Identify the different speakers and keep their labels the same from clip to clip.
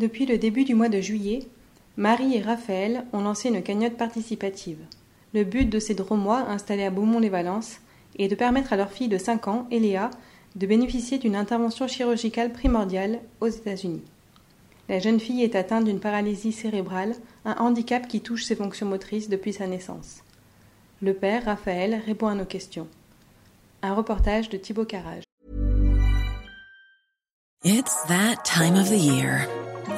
Speaker 1: Depuis le début du mois de juillet, Marie et Raphaël ont lancé une cagnotte participative. Le but de ces dromois installés à Beaumont-les-Valences est de permettre à leur fille de 5 ans, Eléa, de bénéficier d'une intervention chirurgicale primordiale aux États-Unis. La jeune fille est atteinte d'une paralysie cérébrale, un handicap qui touche ses fonctions motrices depuis sa naissance. Le père, Raphaël, répond à nos questions. Un reportage de Thibaut Carrage.
Speaker 2: It's that time of the year.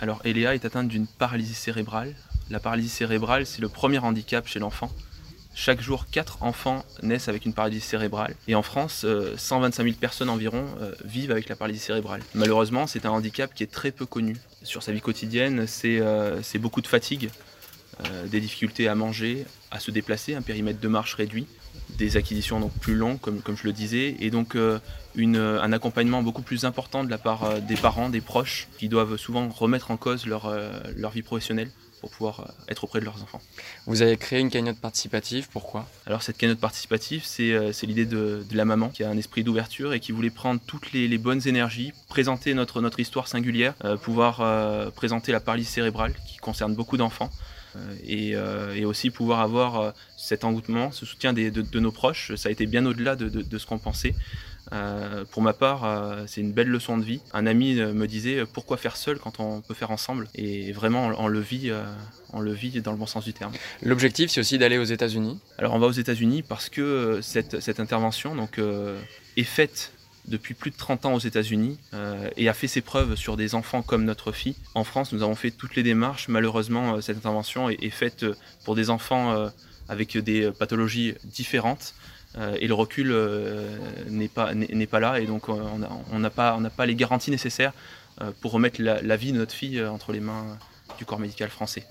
Speaker 3: Alors, Eléa est atteinte d'une paralysie cérébrale. La paralysie cérébrale, c'est le premier handicap chez l'enfant. Chaque jour, 4 enfants naissent avec une paralysie cérébrale. Et en France, 125 euh, 000 personnes environ euh, vivent avec la paralysie cérébrale. Malheureusement, c'est un handicap qui est très peu connu. Sur sa vie quotidienne, c'est euh, beaucoup de fatigue, des difficultés à manger, à se déplacer, un périmètre de marche réduit, des acquisitions donc plus longues, comme, comme je le disais, et donc une, un accompagnement beaucoup plus important de la part des parents, des proches, qui doivent souvent remettre en cause leur, leur vie professionnelle pour pouvoir euh, être auprès de leurs enfants.
Speaker 4: Vous avez créé une cagnotte participative, pourquoi?
Speaker 3: Alors cette cagnotte participative, c'est euh, l'idée de, de, la maman qui a un esprit d'ouverture et qui voulait prendre toutes les, les, bonnes énergies, présenter notre, notre histoire singulière, euh, pouvoir euh, présenter la paralysie cérébrale qui concerne beaucoup d'enfants. Et, euh, et, aussi pouvoir avoir cet engouement, ce soutien des, de, de, nos proches. Ça a été bien au-delà de, de, ce qu'on pensait. Euh, pour ma part, euh, c'est une belle leçon de vie. Un ami euh, me disait pourquoi faire seul quand on peut faire ensemble? Et vraiment, on, on le vit, on le vit dans le bon sens du terme.
Speaker 4: L'objectif, c'est aussi d'aller aux États-Unis?
Speaker 3: Alors, on va aux États-Unis parce que cette, cette intervention donc, est faite depuis plus de 30 ans aux États-Unis euh, et a fait ses preuves sur des enfants comme notre fille. En France, nous avons fait toutes les démarches. Malheureusement, cette intervention est, faite pour des enfants euh, avec des pathologies différentes. Euh, et le recul euh, n'est pas, là et donc on n'a pas, les garanties nécessaires euh, pour remettre la, vie de notre fille entre les mains du corps médical français.